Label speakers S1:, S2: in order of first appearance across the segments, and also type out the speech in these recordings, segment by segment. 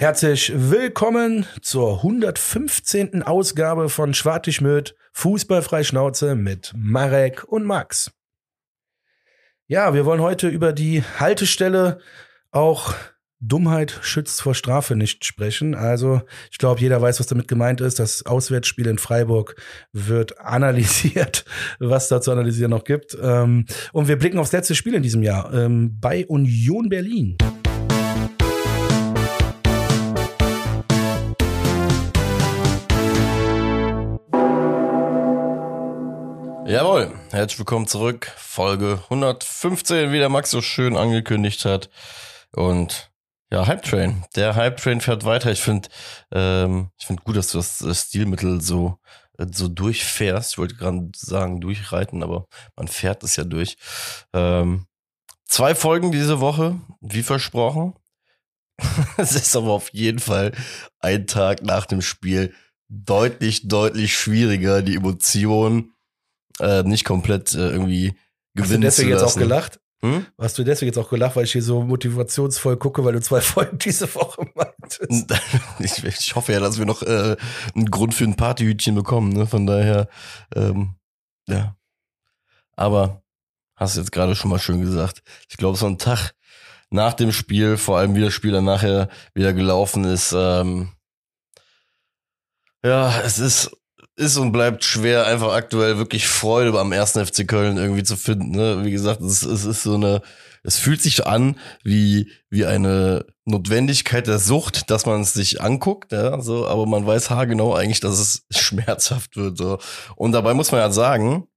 S1: Herzlich willkommen zur 115. Ausgabe von Schwartigmöd Fußballfrei Schnauze mit Marek und Max. Ja, wir wollen heute über die Haltestelle auch Dummheit schützt vor Strafe nicht sprechen. Also ich glaube, jeder weiß, was damit gemeint ist. Das Auswärtsspiel in Freiburg wird analysiert, was da zu analysieren noch gibt. Ähm, und wir blicken aufs letzte Spiel in diesem Jahr ähm, bei Union Berlin.
S2: Jawohl, herzlich willkommen zurück. Folge 115, wie der Max so schön angekündigt hat. Und ja, Hype Train. Der Hype Train fährt weiter. Ich finde, ähm, ich finde gut, dass du das, Stilmittel so so durchfährst. Ich wollte gerade sagen durchreiten, aber man fährt es ja durch. Ähm, zwei Folgen diese Woche, wie versprochen. es ist aber auf jeden Fall ein Tag nach dem Spiel deutlich, deutlich schwieriger, die Emotionen äh, nicht komplett äh, irgendwie gewinnen
S1: Hast du deswegen jetzt auch gelacht?
S2: Hm?
S1: Hast du deswegen jetzt auch gelacht, weil ich hier so motivationsvoll gucke, weil du zwei Folgen diese Woche meintest?
S2: Ich, ich hoffe ja, dass wir noch äh, einen Grund für ein Partyhütchen bekommen. Ne? Von daher, ähm, ja. Aber hast du jetzt gerade schon mal schön gesagt. Ich glaube, so ein Tag nach dem Spiel, vor allem wie das Spiel dann nachher wieder gelaufen ist, ähm, ja, es ist ist und bleibt schwer, einfach aktuell wirklich Freude am ersten FC Köln irgendwie zu finden. Ne? Wie gesagt, es, es ist so eine, es fühlt sich an wie, wie eine Notwendigkeit der Sucht, dass man es sich anguckt, ja, so, aber man weiß haargenau eigentlich, dass es schmerzhaft wird. So. Und dabei muss man ja sagen,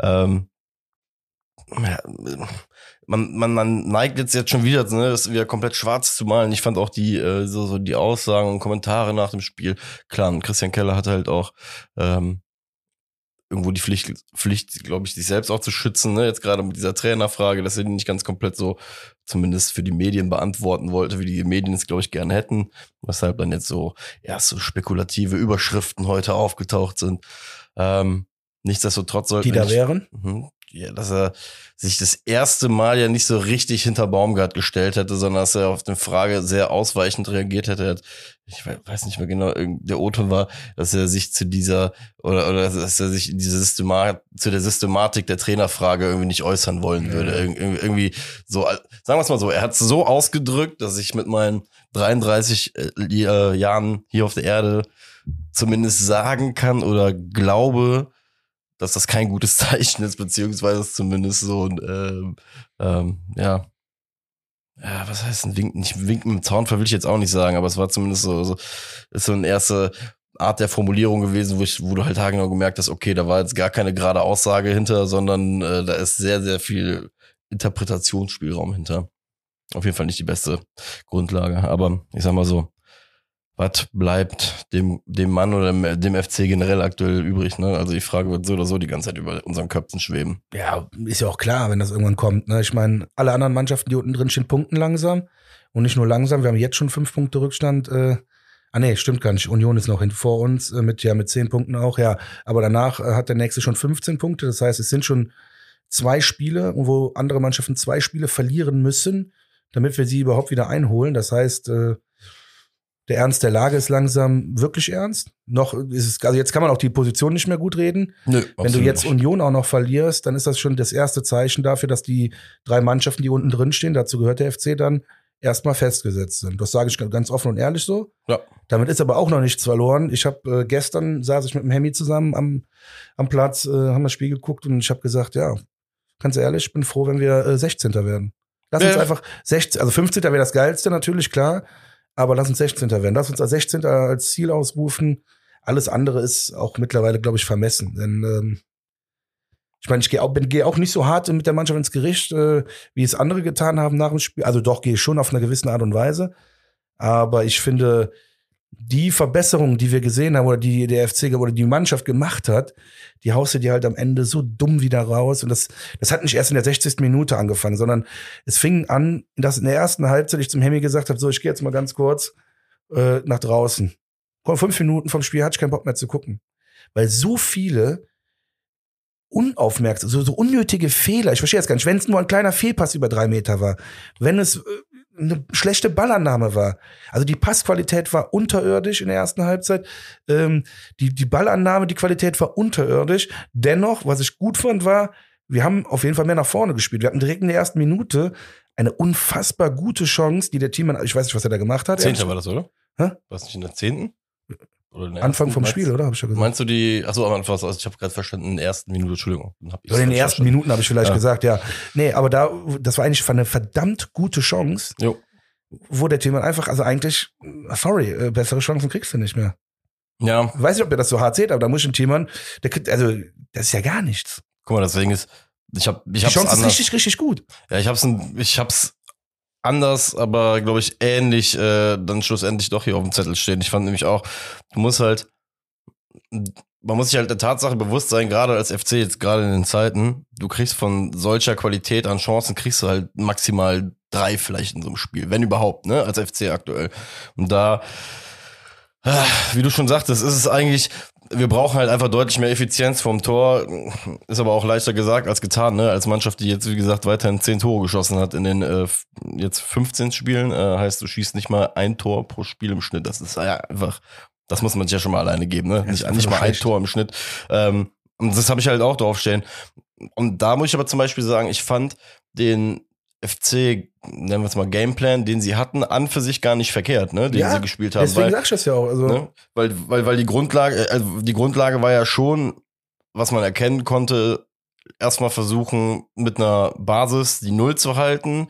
S2: ähm, ja, man, man, man neigt jetzt jetzt schon wieder, ne, das wieder komplett schwarz zu malen. Ich fand auch die, äh, so, so die Aussagen und Kommentare nach dem Spiel. Klar, Christian Keller hatte halt auch ähm, irgendwo die Pflicht, Pflicht, glaube ich, sich selbst auch zu schützen, ne? Jetzt gerade mit dieser Trainerfrage, dass er die nicht ganz komplett so, zumindest für die Medien beantworten wollte, wie die Medien es, glaube ich, gerne hätten. Weshalb dann jetzt so erst so spekulative Überschriften heute aufgetaucht sind. Ähm, nichtsdestotrotz sollten
S1: Die da
S2: nicht-
S1: wären?
S2: Mhm. Ja, dass er sich das erste Mal ja nicht so richtig hinter Baumgart gestellt hätte, sondern dass er auf eine Frage sehr ausweichend reagiert hätte. Ich we- weiß nicht mehr genau, der O-Ton war, dass er sich zu dieser oder oder dass er sich in diese Systematik zu der Systematik der Trainerfrage irgendwie nicht äußern wollen
S1: Ja.
S2: würde. Ir ir- irgendwie so, sagen wir es mal so, er hat es so ausgedrückt, dass ich mit meinen 33 äh, äh, Jahren hier auf der Erde zumindest sagen kann oder glaube, dass das kein gutes Zeichen ist, beziehungsweise es zumindest so ein, ähm, ähm, ja, ja, was heißt ein Wink? Nicht mit dem Zaunfall will ich jetzt auch nicht sagen, aber es war zumindest so, so ist so eine erste Art der Formulierung gewesen, wo ich, wo du halt haargenau gemerkt hast, okay, da war jetzt gar keine gerade Aussage hinter, sondern äh, da ist sehr, sehr viel Interpretationsspielraum hinter. Auf jeden Fall nicht die beste Grundlage, aber ich sag mal so, was bleibt dem, dem Mann oder dem, FC generell aktuell übrig? Ne? Also die Frage wird so oder so die ganze Zeit über unseren Köpfen schweben.
S1: Ja, ist ja auch klar, wenn das irgendwann kommt. Ne? Ich meine, alle anderen Mannschaften, die unten drin stehen, punkten langsam. Und nicht nur langsam, wir haben jetzt schon fünf Punkte Rückstand. Äh, ah nee, stimmt gar nicht. Union ist noch hin vor uns, äh, mit, ja, mit zehn Punkten auch, ja. Aber danach äh, hat der nächste schon 15 Punkte. Das heißt, es sind schon zwei Spiele, wo andere Mannschaften zwei Spiele verlieren müssen, damit wir sie überhaupt wieder einholen. Das heißt, äh, der Ernst der Lage ist langsam wirklich ernst. Noch ist es, also jetzt kann man auch die Position nicht mehr gut reden.
S2: Nö,
S1: Wenn du jetzt Union auch noch verlierst, dann ist das schon das erste Zeichen dafür, dass die drei Mannschaften, die unten drin stehen, dazu gehört der FC dann, erstmal festgesetzt sind. Das sage ich ganz offen und ehrlich so.
S2: Ja.
S1: Damit ist aber auch noch nichts verloren. Ich habe äh, gestern saß ich mit dem Hemmi zusammen am, am Platz, äh, haben das Spiel geguckt und ich habe gesagt, ja, ganz ehrlich, ich bin froh, wenn wir äh, 16. werden. Lass uns einfach 16, also 15. wäre das geilste natürlich, klar, aber lass uns 16. werden. Lass uns als 16. als Ziel ausrufen. Alles andere ist auch mittlerweile, glaube ich, vermessen. Denn ähm, ich meine, ich gehe auch, gehe auch nicht so hart mit der Mannschaft ins Gericht, äh, wie es andere getan haben nach dem Spiel. Also doch, gehe ich schon auf eine gewisse Art und Weise. Aber ich finde, die Verbesserungen, die wir gesehen haben, oder die der FC oder die Mannschaft gemacht hat, die haust du dir halt am Ende so dumm wieder raus. Und das, das hat nicht erst in der 60. Minute angefangen, sondern es fing an, dass in der ersten Halbzeit ich zum Hemmi gesagt habe, so, ich gehe jetzt mal ganz kurz äh, nach draußen. Vor fünf Minuten vom Spiel hatte ich keinen Bock mehr zu gucken. Weil so viele unaufmerksam, so, so unnötige Fehler, ich verstehe jetzt gar nicht, wenn es nur ein kleiner Fehlpass über drei Meter war, wenn es äh, eine schlechte Ballannahme war. Also die Passqualität war unterirdisch in der ersten Halbzeit. Ähm, die, die Ballannahme, die Qualität war unterirdisch. Dennoch, was ich gut fand, war, wir haben auf jeden Fall mehr nach vorne gespielt. Wir hatten direkt in der ersten Minute eine unfassbar gute Chance, die der Teammann, ich weiß nicht, was er da gemacht hat.
S2: Zehnter war das, oder?
S1: Hä?
S2: War das nicht in der zehnten?
S1: Anfang vom
S2: Meinst-
S1: Spiel, oder? Hab ich ja gesagt.
S2: Meinst du die, achso, am Anfang, also ich habe gerade verstanden, in der ersten Minute, Entschuldigung. Hab
S1: Oder in den ersten
S2: verstanden.
S1: Minuten habe ich vielleicht
S2: Ja.
S1: gesagt, ja. Nee, aber da, das war eigentlich eine verdammt gute Chance,
S2: Jo.
S1: wo der Teammann einfach, also eigentlich, sorry, äh, bessere Chancen kriegst du nicht mehr.
S2: Ja,
S1: Ich weiß nicht, ob ihr das so hart seht, aber da muss ich ein Teammann, der kriegt, also, das ist ja gar nichts.
S2: guck mal, deswegen ist, ich habe ich
S1: Die
S2: hab's
S1: Chance ist
S2: anders.
S1: richtig, richtig gut.
S2: Ja, ich hab's, ich hab's anders, aber glaube ich ähnlich äh, dann schlussendlich doch hier auf dem Zettel stehen. Ich fand nämlich auch, du musst halt, man muss sich halt der Tatsache bewusst sein, gerade als FC jetzt gerade in den Zeiten, du kriegst von solcher Qualität an Chancen, kriegst du halt maximal drei vielleicht in so einem Spiel, wenn überhaupt, ne, als FC aktuell. Und da, ah, wie du schon sagtest, ist es eigentlich, wir brauchen halt einfach deutlich mehr Effizienz vom Tor. Ist aber auch leichter gesagt als getan, ne? Als Mannschaft, die jetzt, wie gesagt, weiterhin 10 Tore geschossen hat in den äh, jetzt 15 Spielen. Äh, heißt, du schießt nicht mal ein Tor pro Spiel im Schnitt. Das ist ja einfach, das muss man sich ja schon mal alleine geben, ne?
S1: ist
S2: Nicht, nicht mal ein. Tor im Schnitt. Ähm, und das habe ich halt auch draufstehen. Und da muss ich aber zum Beispiel sagen, ich fand den FC, nennen wir es mal Gameplan, den sie hatten, an für sich gar nicht verkehrt, ne? Den
S1: Ja,
S2: sie gespielt haben.
S1: Deswegen
S2: weil-
S1: sag ich das ja auch. Also,
S2: Ne? Weil, weil, weil die Grundlage, äh, also die Grundlage war ja schon, was man erkennen konnte, erstmal versuchen, mit einer Basis die Null zu halten.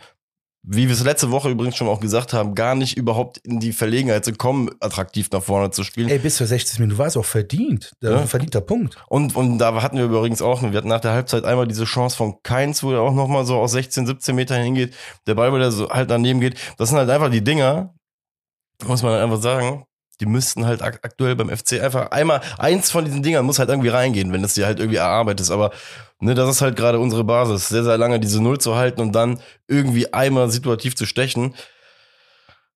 S2: Wie wir es letzte Woche übrigens schon auch gesagt haben, gar nicht überhaupt in die Verlegenheit zu kommen, attraktiv nach vorne zu spielen.
S1: ey, bis zur 60 Minuten war es auch verdient. Der
S2: Ja.
S1: verdienter Punkt.
S2: Und, und da hatten wir übrigens auch, wir hatten nach der Halbzeit einmal diese Chance von Keins, wo er auch nochmal so aus 16, 17 Metern hingeht, der Ball wieder so halt daneben geht. Das sind halt einfach die Dinger, muss man halt einfach sagen, die müssten halt ak aktuell beim FC einfach einmal, eins von diesen Dingern muss halt irgendwie reingehen, wenn es dir halt irgendwie erarbeitest. Aber ne, das ist halt gerade unsere Basis, sehr, sehr lange diese Null zu halten und dann irgendwie einmal situativ zu stechen.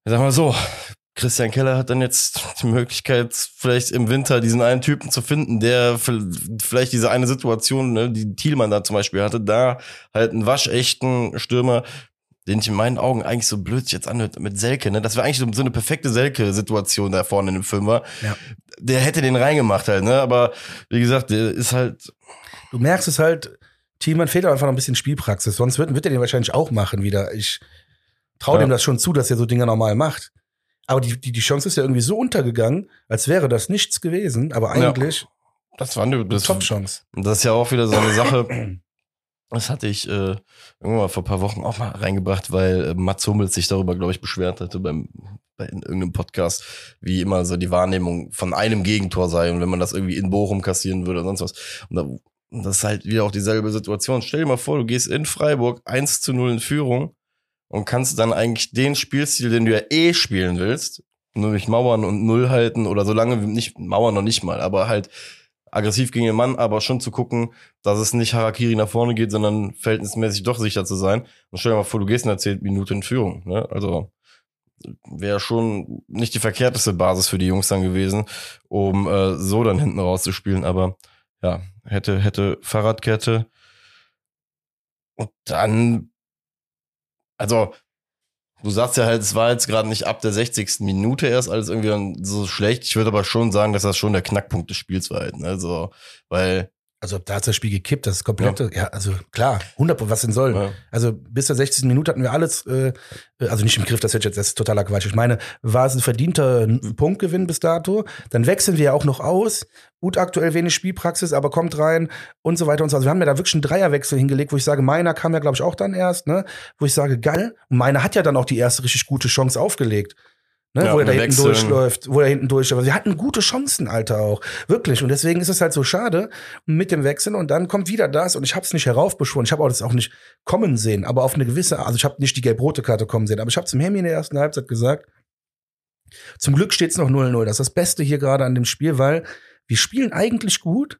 S2: Ich sag mal so, Christian Keller hat dann jetzt die Möglichkeit, vielleicht im Winter diesen einen Typen zu finden, der vielleicht diese eine Situation, ne, die Thielmann da zum Beispiel hatte, da halt einen waschechten Stürmer, den ich in meinen Augen eigentlich so blöd sich jetzt anhört mit Selke, ne? Das wäre eigentlich so, so eine perfekte Selke-Situation da vorne in dem Fünfer.
S1: Ja.
S2: Der hätte den reingemacht halt, ne? Aber wie gesagt, der ist halt,
S1: Du merkst es halt, Thielmann fehlt einfach noch ein bisschen Spielpraxis. Sonst wird, wird er den wahrscheinlich auch machen wieder. Ich traue
S2: Ja.
S1: dem das schon zu, dass er so Dinge normal macht. Aber die, die, die Chance ist ja irgendwie so untergegangen, als wäre das nichts gewesen. Aber
S2: Ja.
S1: eigentlich
S2: das war eine
S1: eine Top-Chance.
S2: Und das ist ja auch wieder so eine Sache. Das hatte ich äh, irgendwann mal vor ein paar Wochen auch mal reingebracht, weil äh, Mats Hummels sich darüber, glaube ich, beschwert hatte beim bei in irgendeinem Podcast, wie immer so die Wahrnehmung von einem Gegentor sei und wenn man das irgendwie in Bochum kassieren würde oder sonst was. Und, da, und das ist halt wieder auch dieselbe Situation. Stell dir mal vor, du gehst in Freiburg 1 zu 0 in Führung und kannst dann eigentlich den Spielstil, den du ja eh spielen willst, nämlich Mauern und Null halten oder solange nicht Mauern noch nicht mal, aber halt aggressiv gegen den Mann, aber schon zu gucken, dass es nicht Harakiri nach vorne geht, sondern verhältnismäßig doch sicher zu sein. Und stell dir mal vor, du gehst in der 10 Minute in Führung. Ne? Also wäre schon nicht die verkehrteste Basis für die Jungs dann gewesen, um äh, so dann hinten rauszuspielen. Aber ja, hätte, hätte Fahrradkette. Und dann, also, du sagst ja halt, es war jetzt gerade nicht ab der 60. Minute erst alles irgendwie so schlecht. Ich würde aber schon sagen, dass das schon der Knackpunkt des Spiels war halt. ne? Also, weil,
S1: Also da hat das Spiel gekippt, das komplette, ja, also klar, 100% was denn soll.
S2: ja,
S1: Also bis zur 60. Minute hatten wir alles, äh, also nicht im Griff, das ist jetzt das ist totaler Quatsch. Ich meine, war es ein verdienter Punktgewinn bis dato. Dann wechseln wir ja auch noch aus. Gut, aktuell wenig Spielpraxis, aber kommt rein und so weiter und so. Also wir haben ja da wirklich einen Dreierwechsel hingelegt, wo ich sage, meiner kam ja, glaube ich, auch dann erst, ne? Wo ich sage, geil. Und meiner hat ja dann auch die erste richtig gute Chance aufgelegt. Ne,
S2: Ja,
S1: wo er da
S2: wir
S1: hinten durchläuft, wo er hinten durchläuft. Aber sie hatten gute Chancen, Alter, auch. Wirklich. Und deswegen ist es halt so schade mit dem Wechseln. Und dann kommt wieder das. Und ich habe es nicht heraufbeschworen. Ich habe auch das auch nicht kommen sehen. Aber auf eine gewisse, also ich habe nicht die gelb-rote Karte kommen sehen. Aber ich habe zum Hemi in der ersten Halbzeit gesagt, zum Glück steht es noch 0-0. Das ist das Beste hier gerade an dem Spiel, weil wir spielen eigentlich gut,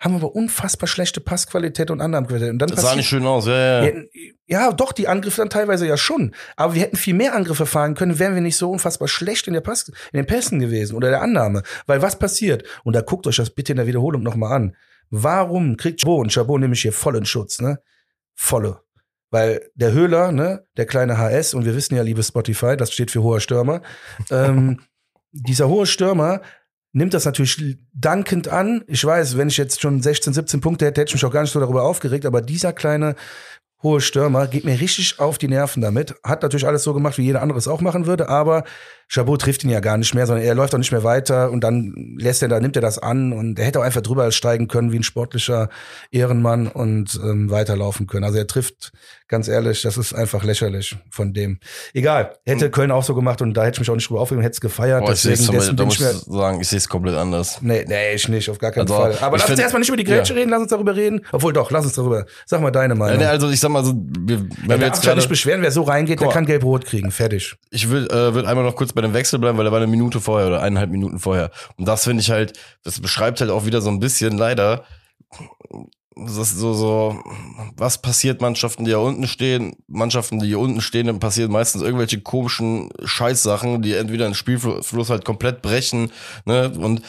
S1: haben aber unfassbar schlechte Passqualität und Annahmen-Qualität. Und dann
S2: das sah nicht schön aus. Ja, ja, ja.
S1: doch, die Angriffe dann teilweise ja schon. Aber wir hätten viel mehr Angriffe fahren können, wären wir nicht so unfassbar schlecht in, der Pass, in den Pässen gewesen oder der Annahme. Weil was passiert? Und da guckt euch das bitte in der Wiederholung nochmal an. Warum kriegt Chabot, und Chabot nehme ich hier voll in Schutz, ne? Volle. Weil der Höhler, ne, der kleine HS, und wir wissen ja, liebe Spotify, das steht für hoher Stürmer, ähm, dieser hohe Stürmer nimmt das natürlich dankend an. Ich weiß, wenn ich jetzt schon 16, 17 Punkte hätte, hätte ich mich auch gar nicht so darüber aufgeregt, aber dieser kleine hohe Stürmer geht mir richtig auf die Nerven damit. Hat natürlich alles so gemacht, wie jeder andere es auch machen würde, aber Chabot trifft ihn ja gar nicht mehr, sondern er läuft auch nicht mehr weiter und dann lässt er, da nimmt er das an und er hätte auch einfach drüber steigen können wie ein sportlicher Ehrenmann und ähm, weiterlaufen können. Also er trifft, ganz ehrlich, das ist einfach lächerlich von dem. Egal, hätte hm. Köln auch so gemacht und da hätte ich mich auch nicht drüber aufgeregt, hätte es gefeiert.
S2: Boah, deswegen, ich deswegen da ich sagen, ich sehe es komplett anders.
S1: Nee, nee, ich nicht, auf gar keinen also, Fall. Aber lass uns erstmal nicht über die Grätsche ja. reden, lass uns darüber reden. Obwohl doch, lass uns darüber. Sag mal deine Meinung.
S2: Ja, also ich sag mal so, wir, wenn
S1: ja,
S2: wir jetzt
S1: gerade nicht beschweren, wer so reingeht, der kann gelb-rot kriegen. Fertig.
S2: Ich will, äh, will einmal noch kurz bei dem Wechsel bleiben, weil er war eine Minute vorher oder eineinhalb Minuten vorher. Und das finde ich halt, das beschreibt halt auch wieder so ein bisschen leider, das so, so, was passiert Mannschaften, die hier unten stehen? Mannschaften, die hier unten stehen, dann passieren meistens irgendwelche komischen Scheißsachen, die entweder den Spielfluss halt komplett brechen, ne, und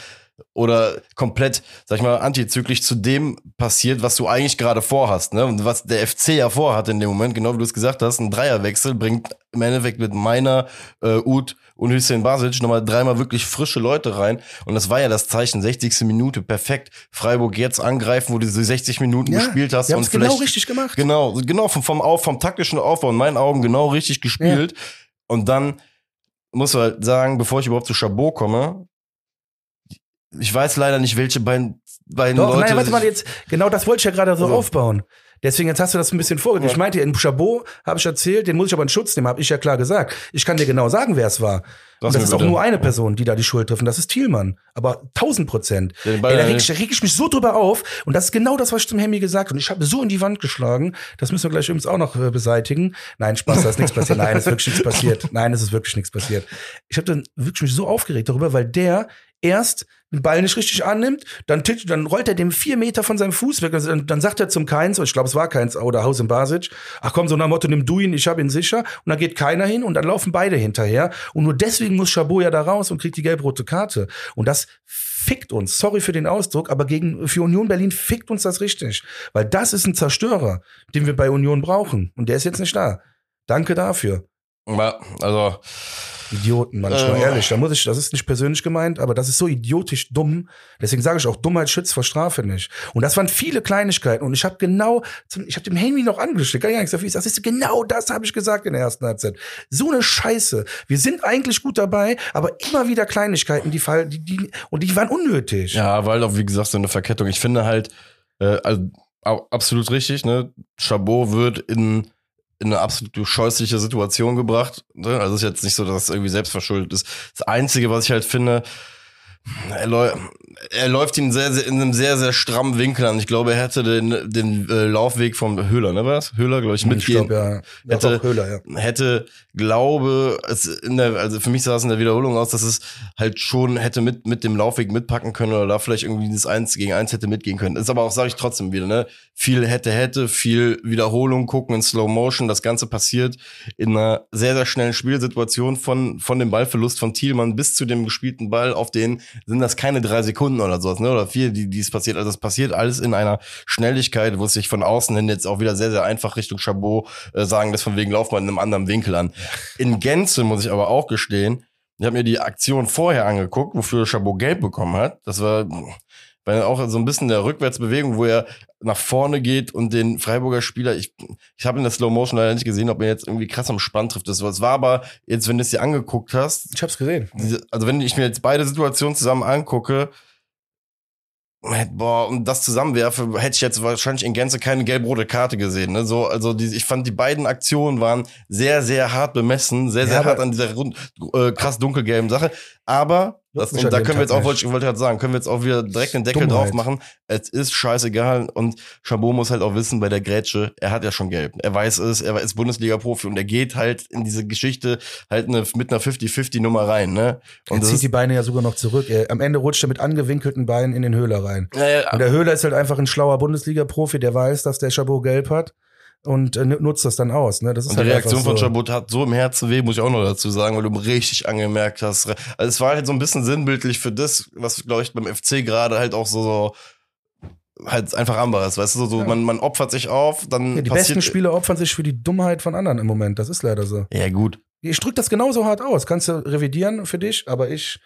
S2: oder komplett, sag ich mal, antizyklisch zu dem passiert, was du eigentlich gerade vorhast, ne? Und was der FC ja vorhat in dem Moment, genau wie du es gesagt hast, ein Dreierwechsel bringt im Endeffekt mit meiner äh, Ud und Hüseyin Basic nochmal dreimal wirklich frische Leute rein. Und das war ja das Zeichen, 60. Minute, perfekt. Freiburg jetzt angreifen, wo du diese 60 Minuten ja, gespielt hast.
S1: und genau richtig gemacht.
S2: Genau, genau, vom, vom, Auf, vom taktischen Aufbau in meinen Augen genau richtig gespielt. Ja. Und dann muss halt sagen, bevor ich überhaupt zu Chabot komme, ich weiß leider nicht, welche beiden, beiden Doch, Leute.
S1: Nein, warte mal jetzt, genau das wollte ich ja gerade so also. aufbauen. Deswegen, jetzt hast du das ein bisschen vorgegeben. Ja. Ich meinte, in Chabot habe ich erzählt, den muss ich aber in Schutz nehmen, habe ich ja klar gesagt. Ich kann dir genau sagen, wer es war. und das ist bitte. auch nur eine Person, die da die Schuld trifft. Und das ist Thielmann. Aber tausend Prozent. Ey, da reg, ich, reg ich mich so drüber auf. Und das ist genau das, was ich zum Hemmi gesagt habe. Und ich habe so in die Wand geschlagen. Das müssen wir gleich übrigens auch noch äh, beseitigen. Nein, Spaß, da ist nichts passiert. Nein, es ist wirklich nichts passiert. Nein, es ist wirklich nichts passiert. Ich habe dann wirklich mich so aufgeregt darüber, weil der erst den Ball nicht richtig annimmt, dann, dann rollt er dem vier Meter von seinem Fuß weg. Dann, dann sagt er zum Keins, ich glaube, es war Keins oder Haus in Basic, ach komm, so nach Motto, nimm du ihn, ich habe ihn sicher. Und dann geht keiner hin und dann laufen beide hinterher. Und nur deswegen muss Chabot ja da raus und kriegt die gelb-rote Karte. Und das fickt uns, sorry für den Ausdruck, aber gegen, für Union Berlin fickt uns das richtig. Weil das ist ein Zerstörer, den wir bei Union brauchen. Und der ist jetzt nicht da. Danke dafür.
S2: Also,
S1: Idioten manchmal, ähm. ehrlich. Da muss ich, das ist nicht persönlich gemeint, aber das ist so idiotisch dumm. Deswegen sage ich auch, Dummheit schützt vor Strafe nicht. Und das waren viele Kleinigkeiten. Und ich habe genau, zum, ich habe dem Henry noch angeschickt, ich gar nichts dafür. Das ist genau das habe ich gesagt in der ersten Halbzeit. So eine Scheiße. Wir sind eigentlich gut dabei, aber immer wieder Kleinigkeiten, die fallen, die, die, und die waren unnötig.
S2: Ja, weil auch, wie gesagt, so eine Verkettung. Ich finde halt, äh, also, absolut richtig, ne? Chabot wird in in eine absolut scheußliche Situation gebracht. Ne? Also ist jetzt nicht so, dass es irgendwie selbstverschuldet ist. Das Einzige, was ich halt finde, er, er läuft ihn sehr, sehr, in einem sehr, sehr strammen Winkel an. Ich glaube, er hätte den, den äh, Laufweg vom Höhler, ne, was? Höhler, glaube ich, mitgehen. Ich glaub, ja. Hätte, Höhler, ja. hätte, glaube, es in der, also für mich sah es in der Wiederholung aus, dass es halt schon hätte mit, mit dem Laufweg mitpacken können oder da vielleicht irgendwie das Eins gegen Eins hätte mitgehen können. Ist aber auch, sage ich trotzdem wieder, ne? Viel hätte, hätte, viel Wiederholung gucken in Slow Motion. Das Ganze passiert in einer sehr, sehr schnellen Spielsituation von, von dem Ballverlust von Thielmann bis zu dem gespielten Ball auf den sind das keine drei Sekunden oder sowas, ne? Oder vier, die, es passiert. Also es passiert alles in einer Schnelligkeit, wo es sich von außen hin jetzt auch wieder sehr, sehr einfach Richtung Chabot äh, sagen, dass von wegen laufen wir in einem anderen Winkel an. In Gänze muss ich aber auch gestehen, ich habe mir die Aktion vorher angeguckt, wofür Chabot gelb bekommen hat. Das war weil auch so ein bisschen der Rückwärtsbewegung, wo er nach vorne geht und den Freiburger Spieler, ich, ich habe in der Slow Motion leider nicht gesehen, ob er jetzt irgendwie krass am Spann trifft. Das war aber jetzt, wenn du es dir angeguckt hast.
S1: Ich hab's gesehen.
S2: also wenn ich mir jetzt beide Situationen zusammen angucke, boah, und das zusammenwerfe, hätte ich jetzt wahrscheinlich in Gänze keine gelb-rote Karte gesehen. Ne? So, also die, ich fand, die beiden Aktionen waren sehr, sehr hart bemessen, sehr, sehr ja, hart an dieser rund, äh, krass dunkelgelben Sache. Aber das, und da können wir jetzt auch, wollte ich wollte gerade sagen, können wir jetzt auch wieder direkt den Deckel Dummheit. drauf machen. Es ist scheißegal. Und Chabot muss halt auch wissen, bei der Grätsche, er hat ja schon gelb. Er weiß es, er ist Bundesliga-Profi und er geht halt in diese Geschichte halt eine, mit einer 50-50-Nummer rein. Ne?
S1: Und er zieht die Beine ja sogar noch zurück. Er, am Ende rutscht er mit angewinkelten Beinen in den Höhler rein. Ja, ja. Und der Höhler ist halt einfach ein schlauer Bundesliga-Profi, der weiß, dass der Chabot gelb hat und äh, nutzt das dann aus. Ne? Das ist
S2: und
S1: halt
S2: die Reaktion so. von Chabot hat so im Herzen weh, muss ich auch noch dazu sagen, weil du richtig angemerkt hast. Also es war halt so ein bisschen sinnbildlich für das, was, glaube ich, beim FC gerade halt auch so, so halt einfach anderes, weißt du, so,
S1: Ja.
S2: man, man opfert sich auf, dann
S1: Ja, die besten Spieler opfern sich für die Dummheit von anderen im Moment. Das ist leider so.
S2: Ja, gut.
S1: Ich drück das genauso hart aus. Kannst du revidieren für dich, aber ich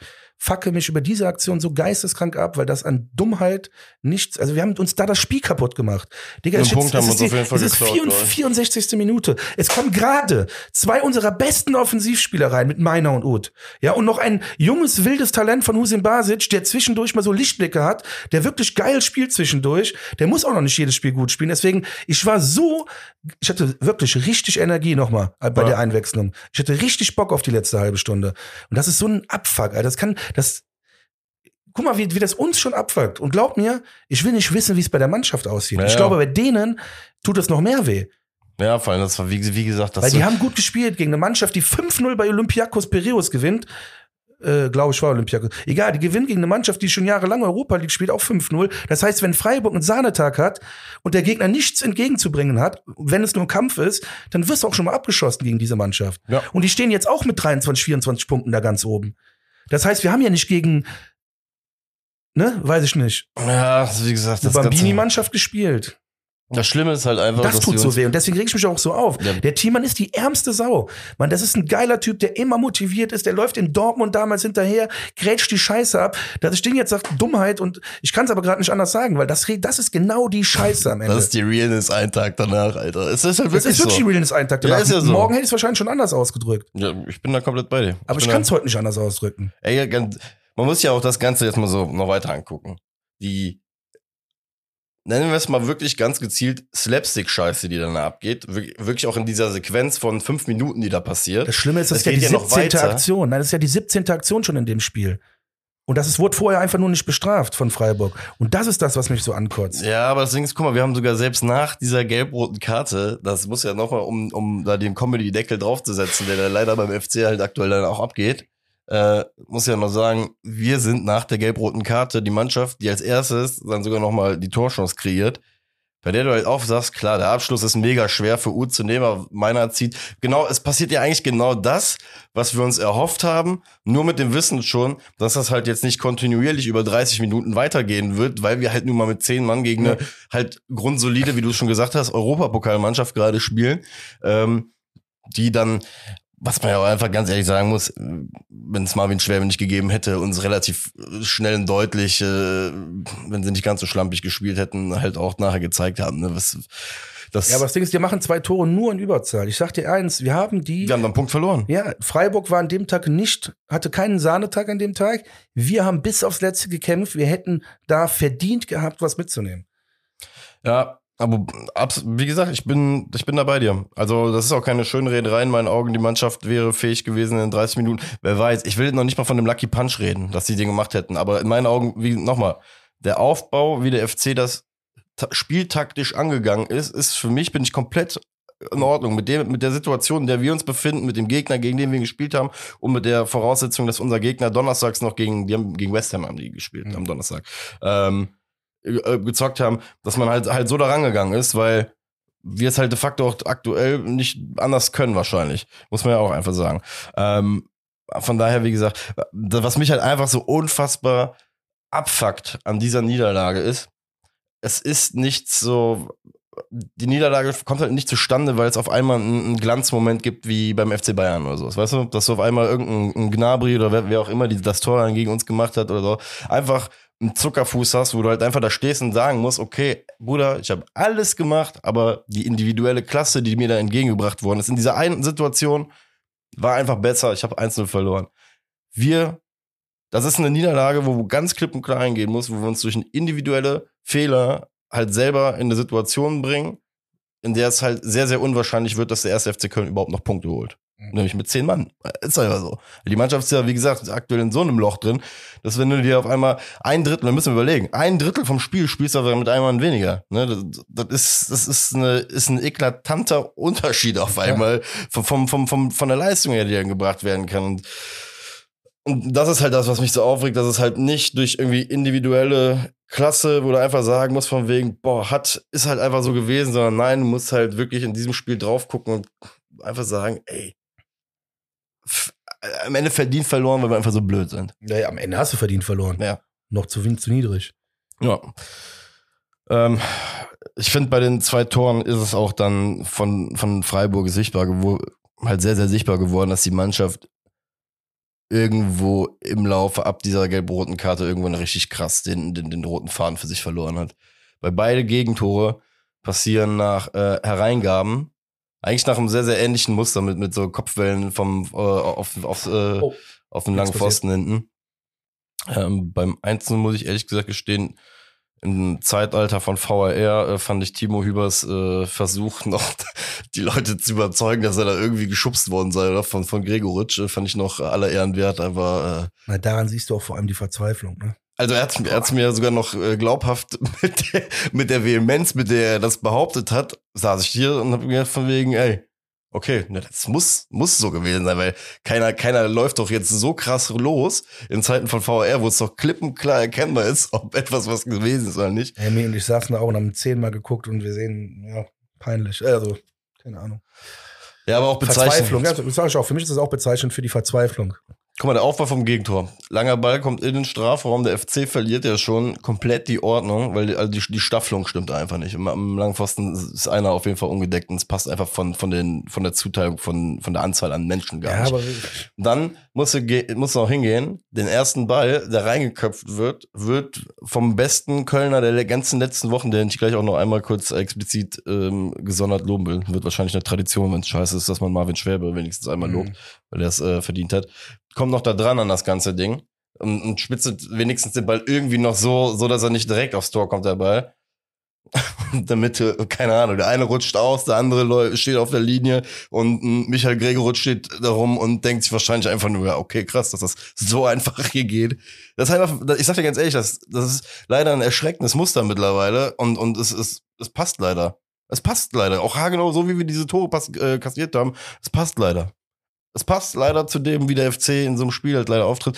S1: facke mich über diese Aktion so geisteskrank ab, weil das an Dummheit nichts, also wir haben uns da das Spiel kaputt gemacht. Digga, ich
S2: Punkt haben wir uns
S1: ist
S2: Fall
S1: es ist
S2: geklaut,
S1: 64,
S2: glaub ich.
S1: 64. Minute. Es kommen gerade zwei unserer besten Offensivspieler rein mit Meiner und Uth. Ja, und noch ein junges, wildes Talent von Husin Basic, der zwischendurch mal so Lichtblicke hat, der wirklich geil spielt zwischendurch. Der muss auch noch nicht jedes Spiel gut spielen. Deswegen, ich war so, ich hatte wirklich richtig Energie nochmal bei
S2: Ja.
S1: der Einwechslung. Ich hatte richtig Bock auf die letzte halbe Stunde. Und das ist so ein Abfuck, Alter. Das kann, das, guck mal, wie, wie das uns schon abfuckt. Und glaub mir, ich will nicht wissen, wie es bei der Mannschaft aussieht.
S2: Ja,
S1: ich glaube, bei denen tut es noch mehr weh.
S2: Ja, vor allem, das war, wie, wie gesagt, das
S1: Weil die haben gut gespielt gegen eine Mannschaft, die 5-0 bei Olympiakos Piraeus gewinnt. Äh, glaube ich, war Olympiakos. Egal, die gewinnen gegen eine Mannschaft, die schon jahrelang Europa League spielt, auch 5-0. Das heißt, wenn Freiburg einen Sahnetag hat und der Gegner nichts entgegenzubringen hat, wenn es nur ein Kampf ist, dann wirst du auch schon mal abgeschossen gegen diese Mannschaft.
S2: Ja.
S1: Und die stehen jetzt auch mit 23, 24 Punkten da ganz oben. Das heißt, wir haben ja nicht gegen, ne, weiß ich nicht,
S2: ja, wie gesagt,
S1: eine Bambini-Mannschaft gespielt.
S2: Das Schlimme ist halt einfach,
S1: Das tut so weh und deswegen reg ich mich auch so auf.
S2: Ja.
S1: Der Thiemann ist die ärmste Sau. Mann, das ist ein geiler Typ, der immer motiviert ist. Der läuft in Dortmund damals hinterher, grätscht die Scheiße ab. Dass ich den jetzt sage, Dummheit und ich kann es aber gerade nicht anders sagen, weil das, das ist genau die Scheiße am Ende.
S2: Das ist die Realness ein Tag danach, Alter. Es ist halt
S1: Das
S2: wirklich
S1: ist wirklich
S2: so.
S1: Realness einen Tag
S2: Ja,
S1: danach.
S2: ist ja so.
S1: Morgen hätte ich es wahrscheinlich schon anders ausgedrückt.
S2: Ja, ich bin da komplett bei dir.
S1: Aber ich,
S2: bin
S1: kann es heute nicht anders ausdrücken.
S2: ey, Man muss ja auch das Ganze jetzt mal so noch weiter angucken. Die, nennen wir es mal wirklich ganz gezielt Slapstick-Scheiße, die dann abgeht. Wir- Wirklich auch in dieser Sequenz von fünf Minuten, die da passiert.
S1: Das Schlimme ist, das
S2: Es
S1: ist ja die
S2: geht ja noch
S1: 17.
S2: weiter.
S1: Aktion. Nein, das ist ja die 17. Aktion schon in dem Spiel. Und das ist, wurde vorher einfach nur nicht bestraft von Freiburg. Und das ist das, was mich so ankotzt.
S2: Ja, aber das Ding ist, guck mal, wir haben sogar selbst nach dieser gelb-roten Karte, das muss ja nochmal, um, um da den Comedy-Deckel draufzusetzen, der da leider beim FC halt aktuell dann auch abgeht, äh, muss ja noch sagen, wir sind nach der gelb-roten Karte die Mannschaft, die als erstes dann sogar nochmal die Torchance kreiert. Bei der du halt auch sagst, klar, der Abschluss ist mega schwer für Uth zu nehmen, aber meiner zieht. Genau, es passiert ja eigentlich genau das, was wir uns erhofft haben, nur mit dem Wissen schon, dass das halt jetzt nicht kontinuierlich über 30 Minuten weitergehen wird, weil wir halt nun mal mit 10 Mann gegen eine halt grundsolide, wie du schon gesagt hast, Europapokalmannschaft gerade spielen, ähm, die dann, was man ja auch einfach ganz ehrlich sagen muss, wenn es Marvin Schwäbe nicht gegeben hätte, uns relativ schnell und deutlich, äh, wenn sie nicht ganz so schlampig gespielt hätten, halt auch nachher gezeigt haben. Ne? Was, das,
S1: Ja, aber das Ding ist, wir machen zwei Tore nur in Überzahl. Ich sag dir eins, wir haben die.
S2: wir haben einen Punkt verloren.
S1: Ja, Freiburg war an dem Tag nicht, hatte keinen Sahnetag an dem Tag. Wir haben bis aufs Letzte gekämpft. Wir hätten da verdient gehabt, was mitzunehmen.
S2: Ja, aber wie gesagt, ich bin, ich bin da bei dir. Also, das ist auch keine schöne Rederei in meinen Augen. Die Mannschaft wäre fähig gewesen in 30 Minuten. Wer weiß, ich will noch nicht mal von dem Lucky Punch reden, dass die den gemacht hätten. Aber in meinen Augen, wie nochmal, der Aufbau, wie der FC das ta- spieltaktisch angegangen ist, ist für mich, bin ich komplett in Ordnung. Mit, dem, mit der Situation, in der wir uns befinden, mit dem Gegner, gegen den wir gespielt haben und mit der Voraussetzung, dass unser Gegner donnerstags noch gegen, die haben, gegen West Ham haben die gespielt
S1: Mhm.
S2: am Donnerstag, ähm, äh, gezockt haben, dass man halt, halt so da rangegangen ist, weil wir es halt de facto auch aktuell nicht anders können wahrscheinlich. Muss man ja auch einfach sagen. Ähm, von daher, wie gesagt, was mich halt einfach so unfassbar abfuckt an dieser Niederlage ist, es ist nicht so, die Niederlage kommt halt nicht zustande, weil es auf einmal einen, Glanzmoment gibt wie beim FC Bayern oder so. Weißt du, dass du auf einmal irgendein ein Gnabry oder wer, wer auch immer die, das Tor dann gegen uns gemacht hat oder so, einfach einen Zuckerfuß hast, wo du halt einfach da stehst und sagen musst, okay, Bruder, ich habe alles gemacht, aber die individuelle Klasse, die mir da entgegengebracht worden ist, in dieser einen Situation war einfach besser. Ich habe 1-0 verloren. Wir, das ist eine Niederlage, wo ganz klipp und klar eingehen muss, wo wir uns durch einen individuelle Fehler halt selber in eine Situation bringen, in der es halt sehr, sehr unwahrscheinlich wird, dass der erste FC Köln überhaupt noch Punkte holt.
S1: Mhm.
S2: Nämlich mit zehn Mann. Ist einfach so. Die Mannschaft ist ja, wie gesagt, aktuell in so einem Loch drin, dass wenn du dir auf einmal ein Drittel, dann müssen wir überlegen, ein Drittel vom Spiel spielst du aber mit einem Mann weniger. Ne? Das, das ist, das ist, eine, ist ein eklatanter Unterschied auf einmal vom, vom, vom, vom, von der Leistung her, die dann gebracht werden kann. Und und das ist halt das, was mich so aufregt, dass es halt nicht durch irgendwie individuelle Klasse, wo du einfach sagen musst von wegen, boah, hat, ist halt einfach so gewesen, sondern nein, du musst halt wirklich in diesem Spiel drauf gucken und einfach sagen, ey, am Ende verdient verloren, weil wir einfach so blöd sind.
S1: Ja, ja, am Ende hast du verdient verloren.
S2: Ja.
S1: Noch zu, zu niedrig.
S2: Ja. Ähm, ich finde, bei den zwei Toren ist es auch dann von, von Freiburg sichtbar geworden, halt sehr, sehr sichtbar geworden, dass die Mannschaft irgendwo im Laufe ab dieser gelb-roten Karte irgendwann richtig krass den, den, den roten Faden für sich verloren hat. Weil beide Gegentore passieren nach äh, Hereingaben, eigentlich nach einem sehr, sehr ähnlichen Muster mit, mit so Kopfwellen vom, äh, auf, auf, äh, oh, auf den langen Pfosten hinten. Ähm, beim Einzelnen muss ich ehrlich gesagt gestehen, im Zeitalter von VRR äh, fand ich Timo Hübers äh, Versuch noch die Leute zu überzeugen, dass er da irgendwie geschubst worden sei oder von von Gregoritsch äh, fand ich noch aller Ehren wert, aber äh,
S1: Na, daran siehst du auch vor allem die Verzweiflung, ne?
S2: Also er hat hat's mir sogar noch äh, glaubhaft mit der, mit der Vehemenz, mit der er das behauptet hat, saß ich hier und hab mir von wegen, ey, okay, ne, das muss, muss so gewesen sein, weil keiner, keiner läuft doch jetzt so krass los in Zeiten von VR, wo es doch klippenklar erkennbar ist, ob etwas was gewesen ist oder nicht.
S1: Ja, mir und ich saßen da auch und haben zehnmal geguckt und wir sehen, ja, peinlich. Also, keine Ahnung.
S2: Ja, aber auch bezeichnend.
S1: Verzweiflung, ja, sag ich auch. Für mich ist das auch bezeichnend für die Verzweiflung.
S2: Guck mal, der Aufbau vom Gegentor. Langer Ball kommt in den Strafraum. Der FC verliert ja schon komplett die Ordnung, weil die, also die, die Staffelung stimmt einfach nicht. Am, am langen Pfosten ist einer auf jeden Fall ungedeckt und es passt einfach von, von, den, von der Zuteilung, von, von der Anzahl an Menschen gar
S1: Ja,
S2: nicht.
S1: aber
S2: Dann musst du, ge- musst du noch hingehen. Den ersten Ball, der reingeköpft wird, wird vom besten Kölner der ganzen letzten Wochen, den ich gleich auch noch einmal kurz explizit ähm, gesondert loben will. Wird wahrscheinlich eine Tradition, wenn es scheiße ist, dass man Marvin Schwäbe wenigstens einmal
S1: Mhm.
S2: lobt, weil er es äh, verdient hat. Kommt noch da dran an das ganze Ding und, und spitzelt wenigstens den Ball irgendwie noch so, so dass er nicht direkt aufs Tor kommt, der Ball. Und damit, keine Ahnung, der eine rutscht aus, der andere steht auf der Linie und Michael Gregoritsch steht da rum und denkt sich wahrscheinlich einfach nur, ja, okay, krass, dass das so einfach hier geht. Das ist einfach, ich sag dir ganz ehrlich, das, das ist leider ein erschreckendes Muster mittlerweile und, und es, es, es passt leider. Es passt leider. Auch haargenau, so wie wir diese Tore pass, äh, kassiert haben, es passt leider. Es passt leider zu dem, wie der FC in so einem Spiel halt leider auftritt.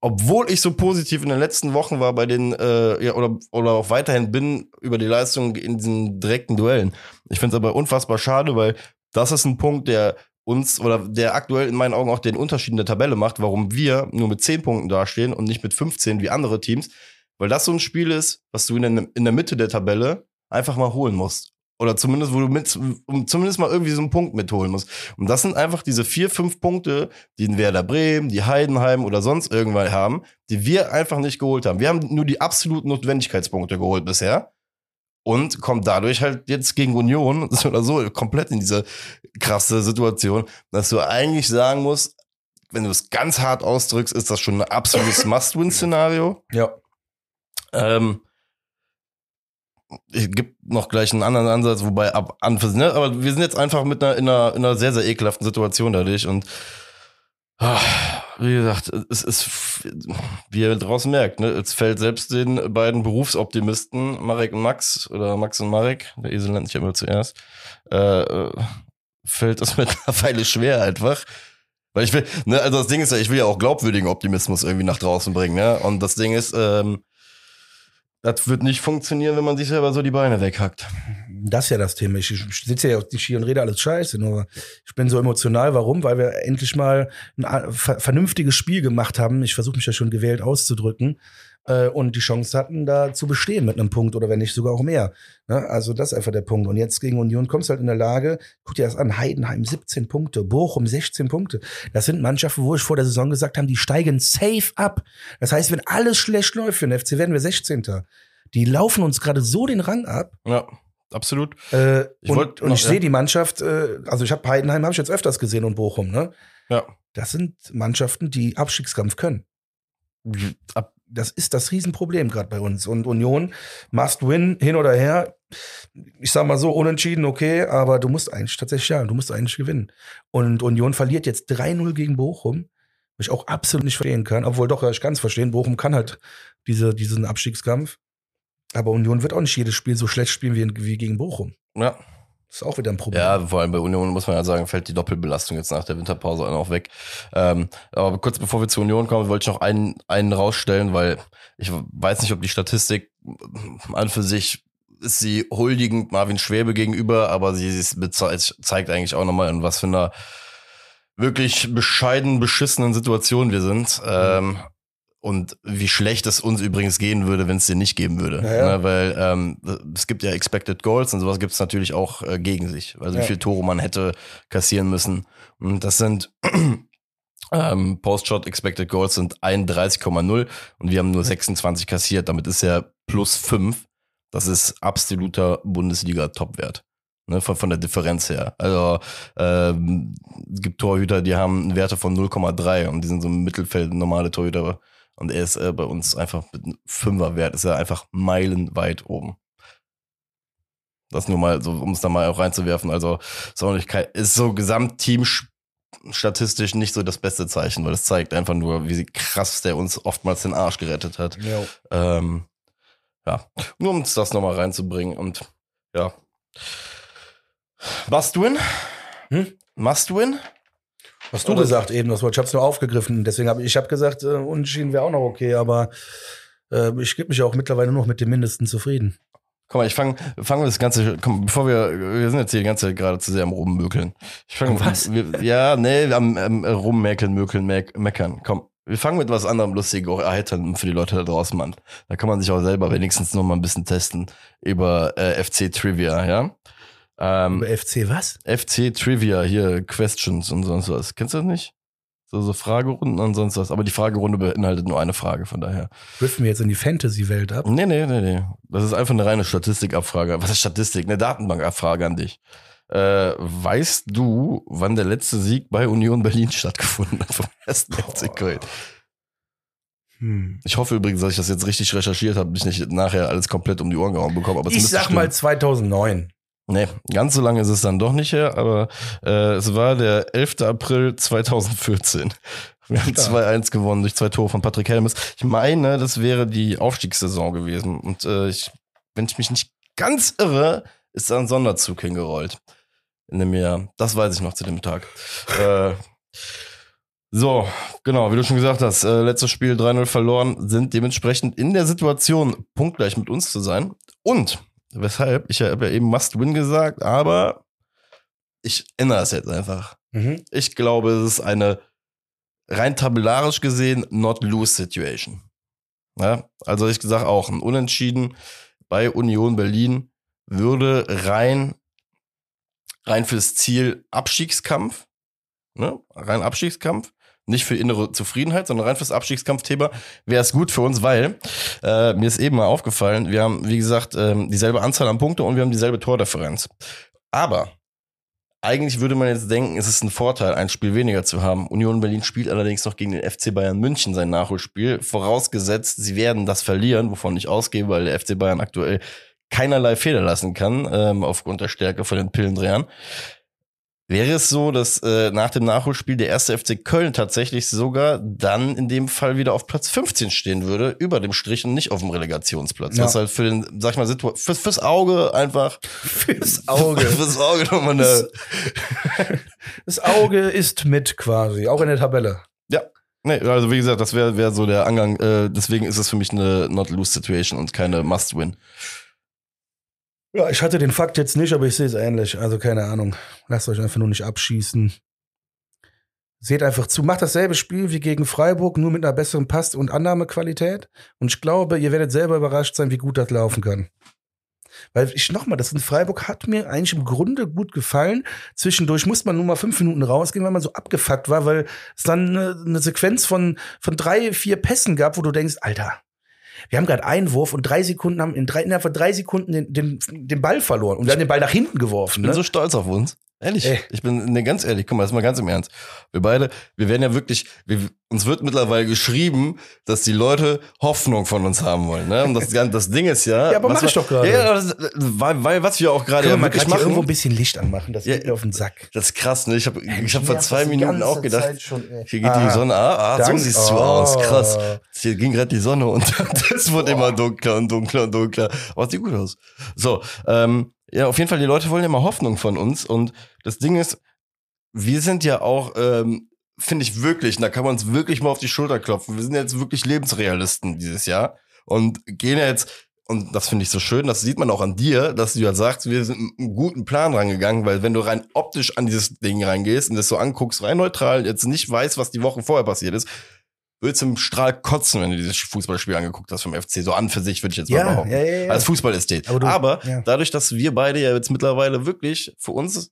S2: Obwohl ich so positiv in den letzten Wochen war bei den, äh, ja, oder, oder auch weiterhin bin über die Leistung in diesen direkten Duellen. Ich finde es aber unfassbar schade, weil das ist ein Punkt, der uns oder der aktuell in meinen Augen auch den Unterschied in der Tabelle macht, warum wir nur mit 10 Punkten dastehen und nicht mit 15 wie andere Teams. Weil das so ein Spiel ist, was du in der, in der Mitte der Tabelle einfach mal holen musst. Oder zumindest, wo du mit, um zumindest mal irgendwie so einen Punkt mitholen musst. Und das sind einfach diese vier, fünf Punkte, die in Werder Bremen, die Heidenheim oder sonst irgendwann haben, die wir einfach nicht geholt haben. Wir haben nur die absoluten Notwendigkeitspunkte geholt bisher. Und kommen dadurch halt jetzt gegen Union so oder so komplett in diese krasse Situation, dass du eigentlich sagen musst, wenn du es ganz hart ausdrückst, ist das schon ein absolutes Must-Win-Szenario.
S1: ja.
S2: Ähm, gibt noch gleich einen anderen Ansatz, wobei ab an für ne? aber wir sind jetzt einfach mit einer in einer, in einer sehr sehr ekelhaften Situation dadurch und ah, wie gesagt, es ist wie ihr draußen merkt, ne, es fällt selbst den beiden Berufsoptimisten Marek und Max oder Max und Marek, der Esel nennt sich immer zuerst, äh, äh, fällt es mittlerweile schwer einfach. Weil ich will, ne, also das Ding ist ja, ich will ja auch glaubwürdigen Optimismus irgendwie nach draußen bringen, ne? Und das Ding ist, ähm, das wird nicht funktionieren, wenn man sich selber so die Beine weghackt.
S1: Das ist ja das Thema. Ich, sitze ja auf die Ski und rede alles scheiße, nur ich bin so emotional. Warum? Weil wir endlich mal ein ver vernünftiges Spiel gemacht haben. Ich versuche mich ja schon gewählt auszudrücken. Äh, und die Chance hatten, da zu bestehen mit einem Punkt oder wenn nicht sogar auch mehr. Ne? Also das ist einfach der Punkt. Und jetzt gegen Union kommst du halt in der Lage, guck dir das an, Heidenheim 17 Punkte, Bochum 16 Punkte. Das sind Mannschaften, wo ich vor der Saison gesagt habe, die steigen safe ab. Das heißt, wenn alles schlecht läuft für den FC, werden wir 16. Die laufen uns gerade so den Rang ab.
S2: Ja, absolut.
S1: Äh,
S2: Ich
S1: und, und
S2: noch-
S1: ich
S2: ja.
S1: sehe die Mannschaft, äh, also ich habe Heidenheim habe ich jetzt öfters gesehen und Bochum, ne?
S2: Ja.
S1: Das sind Mannschaften, die Abstiegskampf können.
S2: Ab,
S1: Das ist das Riesenproblem gerade bei uns. Und Union must win, hin oder her. Ich sag mal so, unentschieden, okay, aber du musst eigentlich tatsächlich, ja, du musst eigentlich gewinnen. Und Union verliert jetzt 3-0 gegen Bochum, was ich auch absolut nicht verstehen kann. Obwohl doch, ich kann es verstehen, Bochum kann halt diese, diesen Abstiegskampf. Aber Union wird auch nicht jedes Spiel so schlecht spielen wie, wie gegen Bochum.
S2: ja.
S1: Das ist auch wieder ein Problem.
S2: Ja, vor allem bei Union muss man ja sagen, fällt die Doppelbelastung jetzt nach der Winterpause auch weg. Ähm, aber kurz bevor wir zur Union kommen, wollte ich noch einen, einen rausstellen, weil ich weiß nicht, ob die Statistik an für sich ist sie huldigend Marvin Schwäbe gegenüber, aber sie beze- zeigt eigentlich auch nochmal, in was für einer wirklich bescheiden beschissenen Situation wir sind. Ähm, und wie schlecht es uns übrigens gehen würde, wenn es den nicht geben würde.
S1: Naja.
S2: Ne, weil ähm, es gibt ja Expected Goals und sowas gibt es natürlich auch äh, gegen sich. Also
S1: Ja.
S2: wie viel Tore man hätte kassieren müssen. Und das sind ähm, Post-Shot Expected Goals sind 31,0 und wir haben nur 26 kassiert. Damit ist er plus 5. Das ist absoluter Bundesliga-Topwert. Ne, von, von der Differenz her. Also ähm, es gibt Torhüter, die haben Werte von 0,3 und die sind so im Mittelfeld normale Torhüter. Und er ist äh, bei uns einfach mit einem Fünferwert, ist er einfach meilenweit oben. Das nur mal, so, um es da mal auch reinzuwerfen. Also kein, ist so Gesamtteam statistisch nicht so das beste Zeichen, weil es zeigt einfach nur, wie krass der uns oftmals den Arsch gerettet hat. Ähm, ja, nur um das nochmal reinzubringen und ja. Must win?
S1: Hm?
S2: Must win?
S1: Hast du
S2: Oder-
S1: gesagt eben, das Wort. Ich habe es nur aufgegriffen. Deswegen habe ich hab gesagt, äh, Unentschieden wäre auch noch okay, aber äh, ich gebe mich auch mittlerweile nur noch mit dem Mindesten zufrieden.
S2: Guck mal, ich fange fangen wir das Ganze, komm, bevor wir, wir sind jetzt hier die ganze Zeit gerade zu sehr am Rummökeln. Ich fange,
S1: Was?
S2: Wir, ja, nee, am, am Rummäkeln, Mökeln, meck, meckern. Komm, wir fangen mit was anderem lustig, auch erheitern für die Leute da draußen, Mann. Da kann man sich auch selber wenigstens noch mal ein bisschen testen über äh, FC Trivia, ja? Ähm,
S1: Über FC was?
S2: FC Trivia, hier Questions und sonst was. Kennst du das nicht? So, so Fragerunden und sonst was. Aber die Fragerunde beinhaltet nur eine Frage, von daher.
S1: Driften wir jetzt in die Fantasy-Welt ab?
S2: Nee, nee, nee, nee. Das ist einfach eine reine Statistikabfrage. Was ist Statistik? Eine Datenbankabfrage an dich. Äh, weißt du, wann der letzte Sieg bei Union Berlin stattgefunden hat vom ersten FC Köln?
S1: Hm.
S2: Ich hoffe übrigens, dass ich das jetzt richtig recherchiert habe, ich nicht nachher alles komplett um die Ohren gehauen bekomme. Aber
S1: Ich sag
S2: stimmen.
S1: mal 2009.
S2: Nee, ganz so lange ist es dann doch nicht her, aber äh, es war der 11. April 2014. Wir haben
S1: Stark.
S2: 2-1 gewonnen durch zwei Tore von Patrick Helmes. Ich meine, das wäre die Aufstiegssaison gewesen. Und äh, ich, wenn ich mich nicht ganz irre, ist da ein Sonderzug hingerollt. In dem Jahr. Das weiß ich noch zu dem Tag. äh, so, genau, wie du schon gesagt hast, äh, letztes Spiel 3-0 verloren, sind dementsprechend in der Situation, punktgleich mit uns zu sein. Und weshalb, ich habe ja eben Must-Win gesagt, aber ich ändere es jetzt einfach.
S1: Mhm.
S2: Ich glaube, es ist eine rein tabellarisch gesehen Not-Lose-Situation. Ja, also ich sage auch, ein Unentschieden bei Union Berlin würde rein, rein fürs Ziel Abstiegskampf, ne, rein Abstiegskampf, nicht für innere Zufriedenheit, sondern rein fürs Abstiegskampfthema wäre es gut für uns, weil äh, mir ist eben mal aufgefallen, wir haben, wie gesagt, ähm, dieselbe Anzahl an Punkte und wir haben dieselbe Tordifferenz. Aber eigentlich würde man jetzt denken, es ist ein Vorteil, ein Spiel weniger zu haben. Union Berlin spielt allerdings noch gegen den FC Bayern München sein Nachholspiel, vorausgesetzt, sie werden das verlieren, wovon ich ausgehe, weil der FC Bayern aktuell keinerlei Fehler lassen kann, ähm, aufgrund der Stärke von den Pillendrehern. Wäre es so, dass äh, nach dem Nachholspiel der erste FC Köln tatsächlich sogar dann in dem Fall wieder auf Platz 15 stehen würde, über dem Strich und nicht auf dem Relegationsplatz.
S1: Ja.
S2: Was halt für den, sag ich mal, Situ fürs, fürs Auge einfach.
S1: Fürs Auge.
S2: fürs Auge nochmal eine.
S1: Das Auge ist mit quasi, auch in der Tabelle.
S2: Nee, also wie gesagt, das wäre wär so der Angang. Äh, deswegen ist es für mich eine Not-Lose-Situation und keine Must-Win.
S1: Ja, ich hatte den Fakt jetzt nicht, aber ich sehe es ähnlich. Also keine Ahnung. Lasst euch einfach nur nicht abschießen. Seht einfach zu. Macht dasselbe Spiel wie gegen Freiburg, nur mit einer besseren Pass- und Annahmequalität. Und ich glaube, ihr werdet selber überrascht sein, wie gut das laufen kann. Weil ich nochmal, das in Freiburg hat mir eigentlich im Grunde gut gefallen. Zwischendurch muss man nur mal fünf Minuten rausgehen, weil man so abgefuckt war, weil es dann eine, eine Sequenz von, von drei, vier Pässen gab, wo du denkst, Alter, wir haben gerade Einwurf und drei Sekunden haben in drei, innerhalb von drei Sekunden den, den, den Ball verloren und wir haben den Ball nach hinten geworfen.
S2: Ich bin
S1: Ne?
S2: so stolz auf uns. Ehrlich.
S1: Ey.
S2: Ich bin ne, ganz ehrlich. Guck mal, das ist mal ganz im Ernst. Wir beide, wir werden ja wirklich, wir, uns wird mittlerweile geschrieben, dass die Leute Hoffnung von uns haben wollen. Ne? Und das, das Ding ist ja.
S1: Ja, aber
S2: was
S1: mach ich doch gerade.
S2: Ja, das, weil, weil was wir auch gerade ja wirklich
S1: hier irgendwo ein
S2: machen.
S1: bisschen Licht anmachen, das
S2: Ja,
S1: geht mir auf den Sack.
S2: Das ist krass, ne? Ich habe ich hab vor zwei Minuten auch gedacht,
S1: schon,
S2: hier geht
S1: Ah.
S2: die Sonne, ah, ah so siehst du
S1: Oh.
S2: aus, krass. Hier ging gerade die Sonne und das wurde immer dunkler und dunkler und dunkler. Aber es sieht gut aus. So, ähm, ja, auf jeden Fall, die Leute wollen ja mal Hoffnung von uns. Und das Ding ist, wir sind ja auch, ähm, finde ich wirklich, und da kann man uns wirklich mal auf die Schulter klopfen. Wir sind jetzt wirklich Lebensrealisten dieses Jahr und gehen jetzt, und das finde ich so schön, das sieht man auch an dir, dass du ja sagst, wir sind mit einem guten Plan rangegangen, weil wenn du rein optisch an dieses Ding reingehst und das so anguckst, rein neutral, jetzt nicht weißt, was die Woche vorher passiert ist, würdest im Strahl kotzen, wenn du dieses Fußballspiel angeguckt hast vom FC. So an für sich würde ich jetzt mal
S1: Ja,
S2: behaupten.
S1: ja, ja, ja.
S2: Als Fußballästhet.
S1: Aber
S2: Aber,
S1: du- ja.
S2: dadurch, dass wir beide ja jetzt mittlerweile wirklich für uns,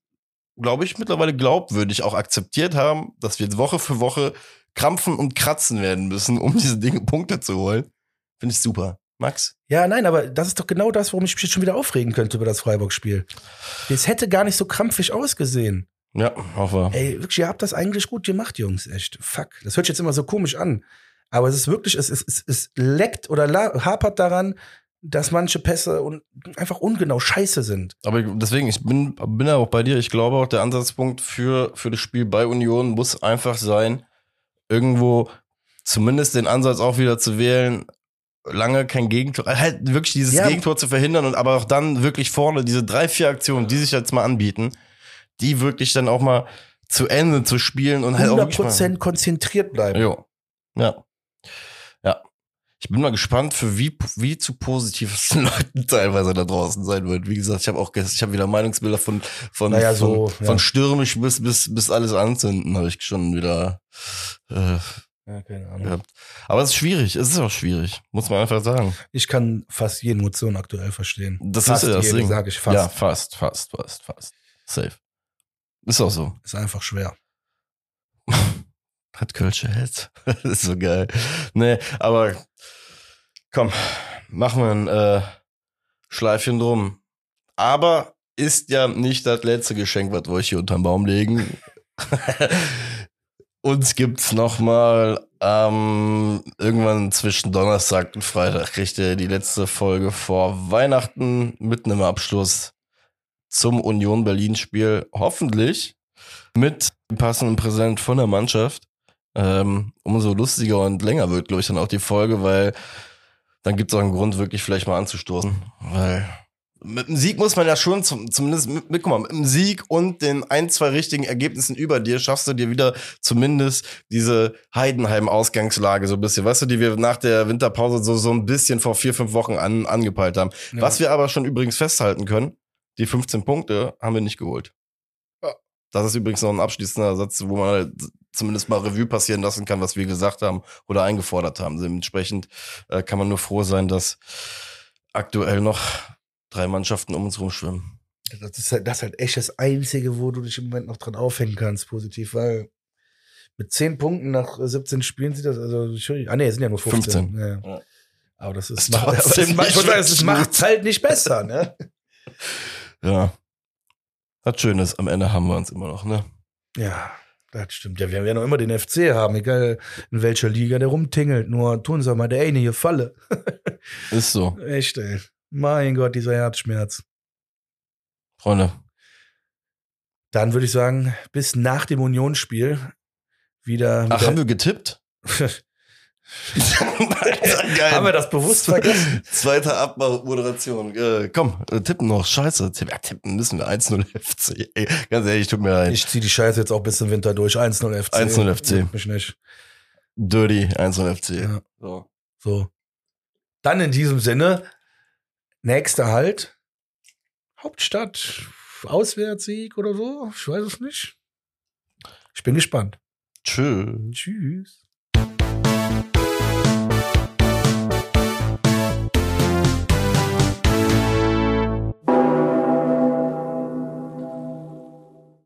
S2: glaube ich, mittlerweile glaubwürdig auch akzeptiert haben, dass wir jetzt Woche für Woche krampfen und kratzen werden müssen, um diese Dinge Punkte zu holen, finde ich super. Max?
S1: Ja, nein, aber das ist doch genau das, warum ich mich jetzt schon wieder aufregen könnte über das Freiburg-Spiel. Es hätte gar nicht so krampfig ausgesehen.
S2: Ja, hoffe.
S1: Ey, wirklich, ihr habt das eigentlich gut gemacht, Jungs, echt. Fuck. Das hört sich jetzt immer so komisch an. Aber es ist wirklich, es, es, es, es leckt oder hapert daran, dass manche Pässe un einfach ungenau scheiße sind.
S2: Aber deswegen, ich bin, bin ja auch bei dir. Ich glaube auch, der Ansatzpunkt für, für das Spiel bei Union muss einfach sein, irgendwo zumindest den Ansatz auch wieder zu wählen, lange kein Gegentor, halt wirklich dieses
S1: Ja.
S2: Gegentor zu verhindern und aber auch dann wirklich vorne diese drei, vier Aktionen, die sich jetzt mal anbieten, die wirklich dann auch mal zu Ende zu spielen und halt auch wirklich mal,
S1: 100% konzentriert bleiben.
S2: Jo. Ja. Ja. Ich bin mal gespannt, für wie, wie zu positiv es den Leuten teilweise da draußen sein wird. Wie gesagt, ich habe auch ich habe wieder Meinungsbilder von von
S1: Naja,
S2: von,
S1: so,
S2: von
S1: ja.
S2: stürmisch bis bis bis alles anzünden habe ich schon wieder äh,
S1: Ja, keine Ahnung.
S2: gehabt. Aber es ist schwierig, es ist auch schwierig, muss man einfach sagen.
S1: Ich kann fast jede Emotion aktuell verstehen.
S2: Das
S1: fast
S2: ist ja das Ding.
S1: sage ich fast.
S2: Ja, fast, fast, fast, fast. Safe. Ist auch so.
S1: Ist einfach schwer.
S2: Hat Kölsche Held. das ist so geil. Nee, aber komm, machen wir ein äh, Schleifchen drum. Aber ist ja nicht das letzte Geschenk, was wir euch hier unterm Baum legen. Uns gibt's noch mal ähm, irgendwann zwischen Donnerstag und Freitag kriegt ihr die letzte Folge vor Weihnachten mitten im Abschluss zum Union Berlin Spiel. Hoffentlich mit dem passenden Präsent von der Mannschaft. Ähm, umso lustiger und länger wird, glaube ich, dann auch die Folge, weil dann gibt es auch einen Grund, wirklich vielleicht mal anzustoßen. Weil mit dem Sieg muss man ja schon zum, zumindest mit, mit, guck mal, mit dem Sieg und den ein, zwei richtigen Ergebnissen über dir schaffst du dir wieder zumindest diese Heidenheim-Ausgangslage so ein bisschen, weißt du, die wir nach der Winterpause so, so ein bisschen vor vier, fünf Wochen an, angepeilt haben.
S1: Ja.
S2: Was wir aber schon übrigens festhalten können, die 15 Punkte haben wir nicht geholt. Das ist übrigens noch ein abschließender Satz, wo man halt zumindest mal Revue passieren lassen kann, was wir gesagt haben oder eingefordert haben. Dementsprechend äh, kann man nur froh sein, dass aktuell noch drei Mannschaften um uns rumschwimmen.
S1: Das ist halt, das ist halt echt das Einzige, wo du dich im Moment noch dran aufhängen kannst, positiv, weil mit 10 Punkten nach 17 Spielen sieht das, also, ah nee, es sind ja nur 15.
S2: 15.
S1: Ja.
S2: Ja.
S1: Aber das ist,
S2: Ist
S1: macht, es, macht-
S2: wirklich
S1: macht's halt nicht besser, ne?
S2: Ja. Was Schönes, am Ende haben wir uns immer noch, ne?
S1: Ja, das stimmt. Ja, wir werden noch immer den FC haben, egal in welcher Liga der rumtingelt. Nur tun sie mal der eine hier Falle.
S2: Ist so.
S1: Echt, ey. Mein Gott, dieser Herzschmerz.
S2: Freunde.
S1: Dann würde ich sagen, bis nach dem Unionsspiel wieder.
S2: Ach, haben wir getippt? Geil.
S1: haben wir das bewusst vergessen?
S2: Zweite Abmoderation. Äh, komm, äh, tippen noch. Scheiße. Tipp, ja, tippen müssen wir. 1-0 FC. Ey, ganz ehrlich, tut mir leid.
S1: Ich zieh die Scheiße jetzt auch bis zum Winter durch. 1-0 FC.
S2: 1-0 FC.
S1: Mich nicht.
S2: Dirty 1-0 FC.
S1: Ja.
S2: So.
S1: So. Dann in diesem Sinne, nächster Halt. Hauptstadt, Auswärtssieg oder so. Ich weiß es nicht. Ich bin gespannt.
S2: Tschüss.
S1: Tschüss.